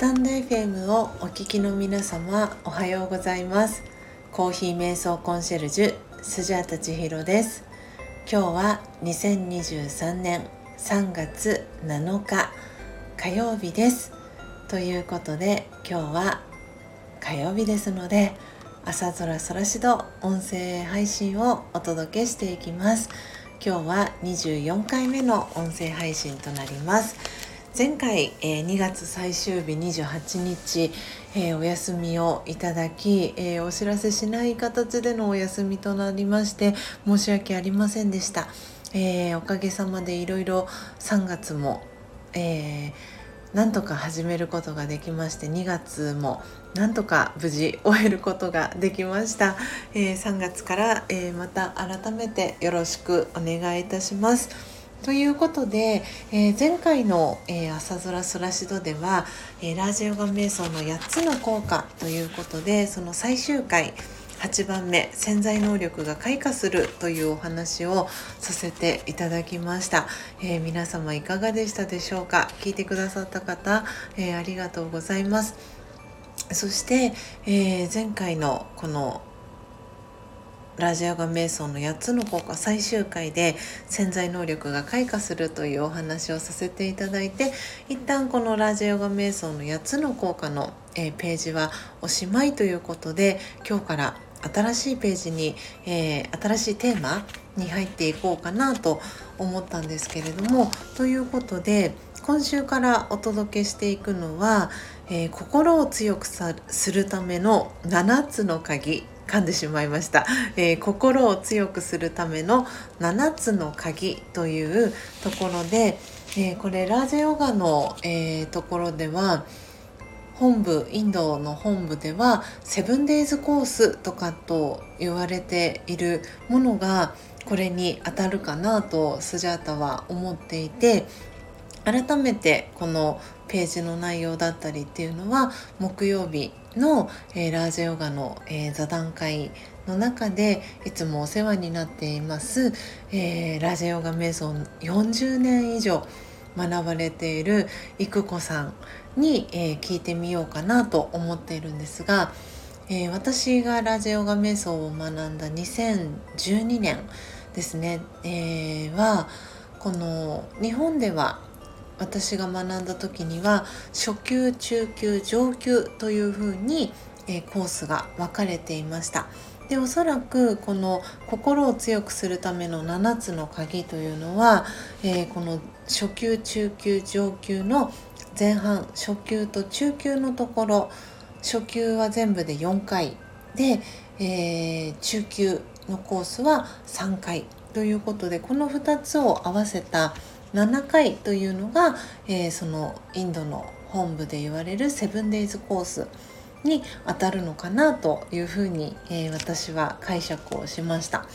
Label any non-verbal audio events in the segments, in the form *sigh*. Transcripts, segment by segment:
タンド FM をお聞きの皆様おはようございます。コーヒー瞑想コンシェルジュスジャータ千尋です。今日は2023年3月7日火曜日です。ということで今日は火曜日ですので朝空空しど音声配信をお届けしていきます。今日は24回目の音声配信となります。前回、えー、2月最終日28日、えー、お休みをいただき、えー、お知らせしない形でのお休みとなりまして申し訳ありませんでした、えおかげさまでいろいろ3月も、えなんとか始めることができまして2月もなんとか無事終えることができました、え3月から、えまた改めてよろしくお願いいたします。ということで、えー、前回の、えー、朝空そらしどでは、えー、ラージヨガ瞑想の8つの効果ということでその最終回8番目潜在能力が開花するというお話をさせていただきました、え、皆様いかがでしたでしょうか？聞いてくださった方、え、ありがとうございます。そして、え、前回のこのラジオガ瞑想の8つの効果最終回で潜在能力が開花するというお話をさせていただいて一旦このラジオガ瞑想の8つの効果の、えー、ページはおしまいということで今日から新しいページに、えー、新しいテーマに入っていこうかなと思ったんですけれどもということで今週からお届けしていくのは、えー、心を強くするための7つの鍵。噛んでしまいました、えー、心を強くするための7つの鍵というところで、えー、これラージヨガの、えー、ところでは本部インドの本部ではセブンデイズコースとかと言われているものがこれに当たるかなとスジャータは思っていて改めてこのページの内容だったりっていうのは木曜日の、えー、ラージヨガの、えー、座談会の中でいつもお世話になっています、えー、ラージヨガ瞑想40年以上学ばれている育子さんに、え聞いてみようかなと思っているんですが、え私がラージオガ瞑想を学んだ2012年ですね、えはこの日本では私が学んだ時には初級中級上級というふうに、えー、コースが分かれていました。でおそらくこの心を強くするための7つの鍵というのは、えー、この初級中級上級の前半初級と中級のところ初級は全部で4回で、えー、中級のコースは3回ということでこの2つを合わせた7回というのが、えー、そのインドの本部で言われるセブンデイズコースに当たるのかなというふうに、えー、私は解釈をしました。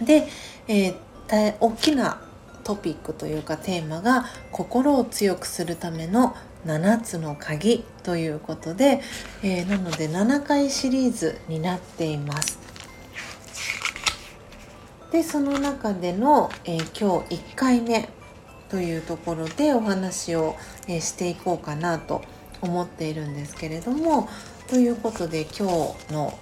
で、えー、大きなトピックというかテーマが心を強くするための7つの鍵ということで、えー、なので7回シリーズになっています。でその中での、えー、今日1回目というところでお話を、えしていこうかなと思っているんですけれどもということで今日の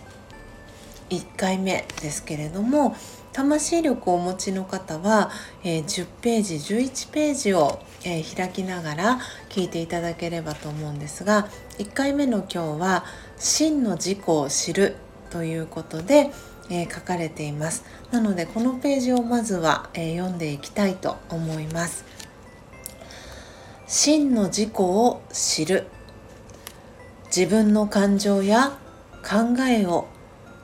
1回目ですけれども魂力をお持ちの方は、えー、10ページ11ページを、えー、開きながら聞いていただければと思うんですが1回目の今日は「真の自己を知る」ということで、えー、書かれています。なのでこのページをまずは、え読んでいきたいと思います。真の自己を知る。自分の感情や考えを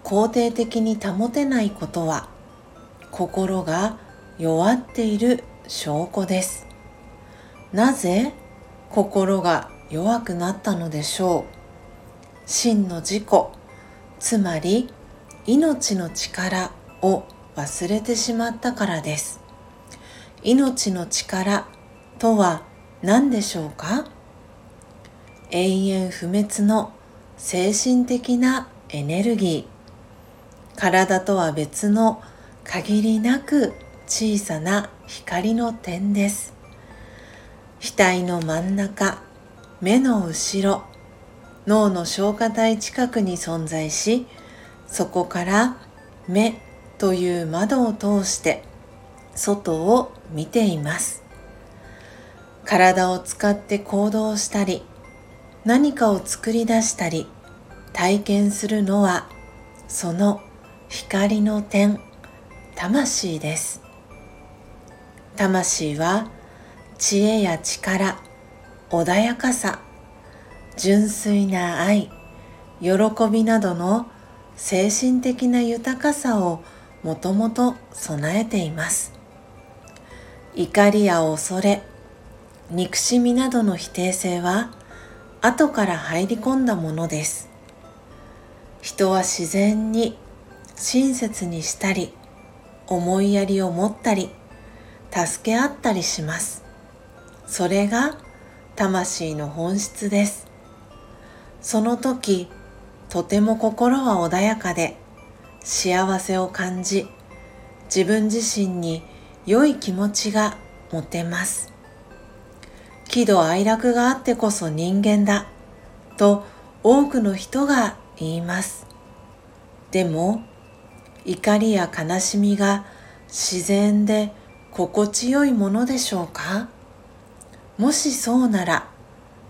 肯定的に保てないことは心が弱っている証拠です。なぜ心が弱くなったのでしょう？真の自己つまり命の力を忘れてしまったからです。命の力とは何でしょうか？永遠不滅の精神的なエネルギー。体とは別の限りなく小さな光の点です。額の真ん中目の後ろ脳の消化体近くに存在しそこから目という窓を通して外を見ています。体を使って行動したり何かを作り出したり体験するのはその光の点魂です。魂は知恵や力穏やかさ純粋な愛喜びなどの精神的な豊かさをもともと備えています。怒りや恐れ憎しみなどの否定性は後から入り込んだものです。人は自然に親切にしたり思いやりを持ったり助け合ったりします。それが魂の本質です。その時とても心は穏やかで幸せを感じ自分自身に良い気持ちが持てます。喜怒哀楽があってこそ人間だと多くの人が言います。でも怒りや悲しみが自然で心地よいものでしょうか？もしそうなら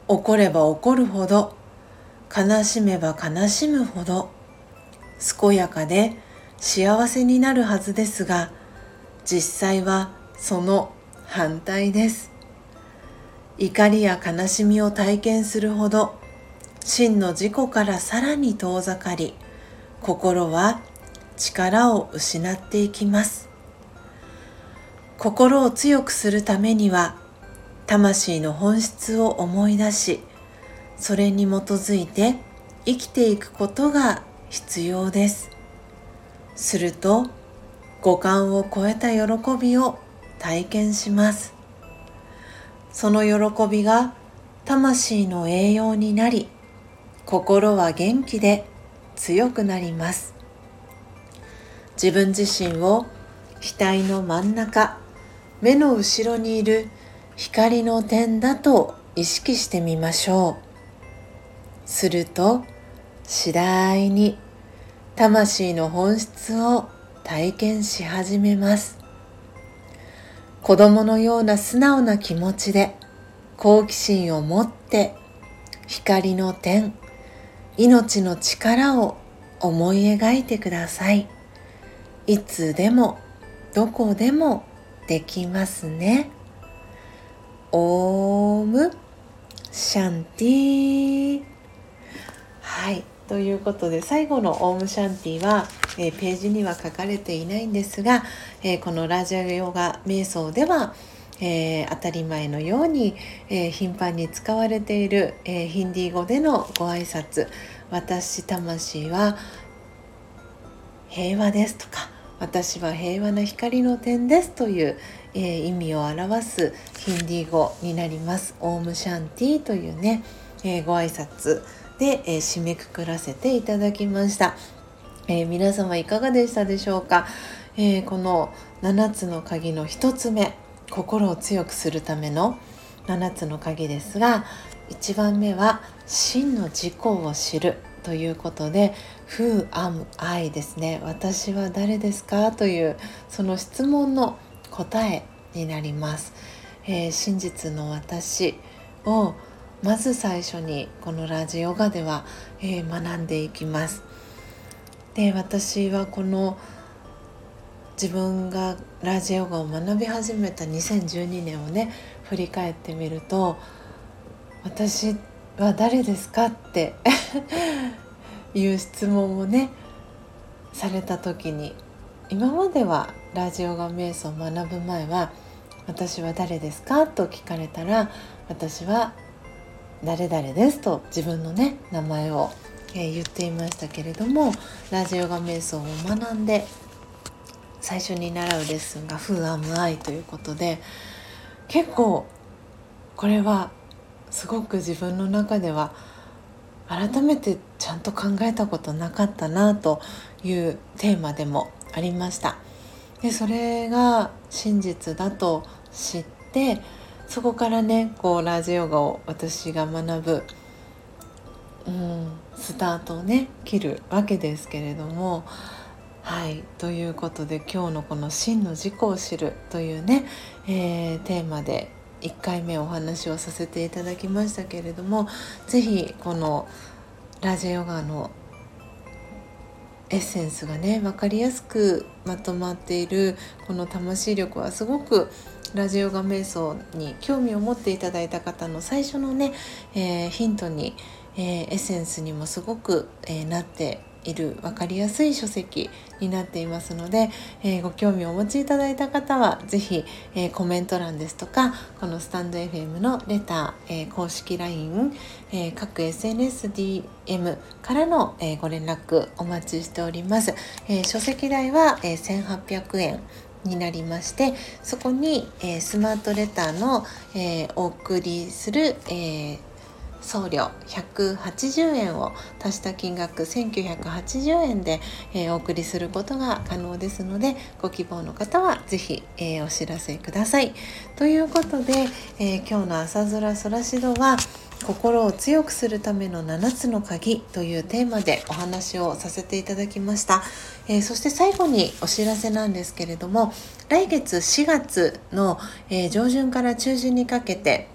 怒れば怒るほど悲しめば悲しむほど健やかで幸せになるはずですが実際はその反対です。怒りや悲しみを体験するほど真の自己からさらに遠ざかり心は力を失っていきます。心を強くするためには魂の本質を思い出しそれに基づいて生きていくことが必要です。すると五感を超えた喜びを体験します。その喜びが魂の栄養になり心は元気で強くなります。自分自身を額の真ん中目の後ろにいる光の点だと意識してみましょう。すると次第に魂の本質を体験し始めます。子供のような素直な気持ちで好奇心を持って光の点命の力を思い描いてください。いつでもどこでもできますね。オームシャンティはい。ということで最後のオームシャンティは、え、ページには書かれていないんですが、え、このラジオヨガ瞑想では、えー、当たり前のように、え頻繁に使われている、えヒンディー語でのご挨拶「私魂は平和です」とか「私は平和な光の点です」という、え意味を表すヒンディー語になります。オームシャンティというね、えご挨拶で、えー、締めくくらせていただきました、えー、皆様いかがでしたでしょうか、えー、この7つの鍵の1つ目心を強くするための7つの鍵ですが1番目は真の自己を知るということで「Who am I?」ですね「私は誰ですか?」というその質問の答えになります。えー、真実の私をまず最初にこのラジオガでは、えー、学んでいきます。で私はこの自分がラジオガを学び始めた2012年をね振り返ってみると私は誰ですかって *laughs* いう質問をねされた時に今まではラジオガ瞑想を学ぶ前は「私は誰ですか?」と聞かれたら私は誰々ですと自分のね名前を、え、言っていましたけれどもラジオガ瞑想を学んで最初に習うレッスンが「Who am I?」ということで結構これはすごく自分の中では改めてちゃんと考えたことなかったなというテーマでもありましたでそれが真実だと知ってそこからねこうラジヨガを私が学ぶ、うん、スタートをね切るわけですけれども。はいということで今日のこの「真の自己を知る」というね、えー、テーマで1回目お話をさせていただきましたけれども是非このラジオヨガのエッセンスがね分かりやすくまとまっているこの魂力はすごくラジオガ瞑想に興味を持っていただいた方の最初のね、えー、ヒントに、えー、エッセンスにもすごく、えー、なっている分かりやすい書籍になっていますので、えー、ご興味をお持ちいただいた方は是非、えー、コメント欄ですとかこのスタンド FM のレター、えー、公式 LINE、え各 SNSDM からの、えご連絡お待ちしております。え書籍代は、え1800円になりましてそこに、えスマートレターの、えお送りする、え送料180円を足した金額1980円で、えー、お送りすることが可能ですのでご希望の方は是非、えー、お知らせください。ということで、えー、今日の朝空空しどは心を強くするための7つの鍵というテーマでお話をさせていただきました、え、そして最後にお知らせなんですけれども来月4月の、え、上旬から中旬にかけて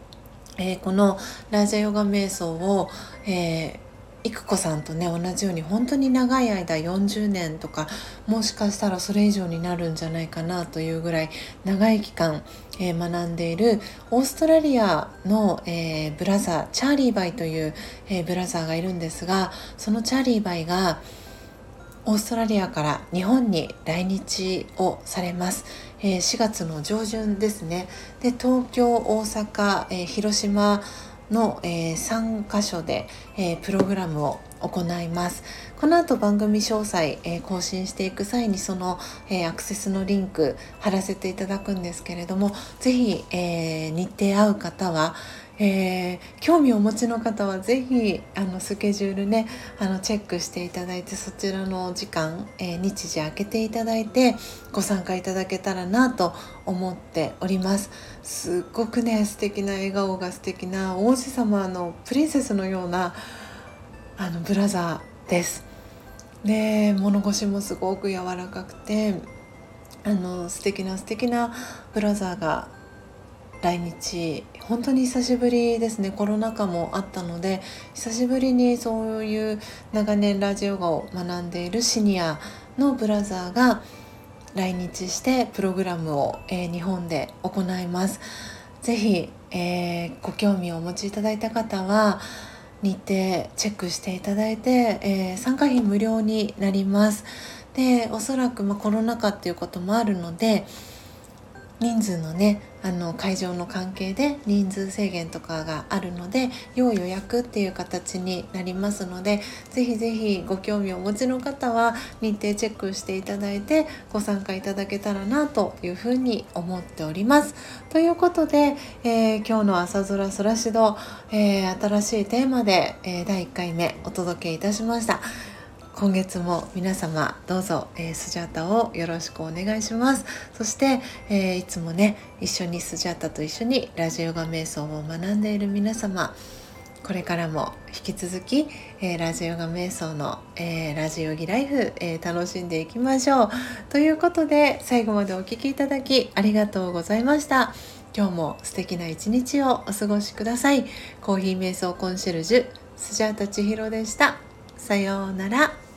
えー、このラージャヨガ瞑想を、えー、育子さんとね同じように本当に長い間40年とかもしかしたらそれ以上になるんじゃないかなというぐらい長い期間、えー、学んでいるオーストラリアの、えー、ブラザーチャーリーバイという、えー、ブラザーがいるんですがそのチャーリーバイがオーストラリアから日本に来日をされます、えー、4月の上旬ですね。で東京大阪、えー、広島の、えー、3カ所で、えー、プログラムを行います。この後番組詳細、えー、更新していく際にその、えー、アクセスのリンク貼らせていただくんですけれども是非、えー、日程合う方はえー、興味をお持ちの方は是非あのスケジュールねあのチェックしていただいてそちらの時間、えー、日時空けていただいてご参加いただけたらなと思っております。すっごくね素敵な笑顔が素敵な王子様のプリンセスのようなあのブラザーです。で物腰もすごく柔らかくてあの素敵な素敵なブラザーが来日本当に久しぶりですねコロナ禍もあったので久しぶりにそういう長年ラジオガを学んでいるシニアのブラザーが来日してプログラムを、えー、日本で行います。ぜひ、えー、ご興味をお持ちいただいた方は日程チェックしていただいて、えー、参加費無料になります。でおそらく、まあ、コロナ禍っていうこともあるので人数のねあの会場の関係で人数制限とかがあるので要予約っていう形になりますのでぜひぜひご興味をお持ちの方は日程チェックしていただいてご参加いただけたらなというふうに思っております。ということで、えー、今日の朝空そらしど、えー、新しいテーマで、えー、第1回目お届けいたしました。今月も皆様どうぞ、えー、スジャータをよろしくお願いします。そして、えー、いつもね一緒にスジャータと一緒にラジオガ瞑想を学んでいる皆様これからも引き続き、えー、ラジオガ瞑想の、えー、ラジオギライフ、えー、楽しんでいきましょう。ということで最後までお聴きいただきありがとうございました。今日も素敵な一日をお過ごしください。コーヒー瞑想コンシェルジュスジャータ千尋でした。さようなら。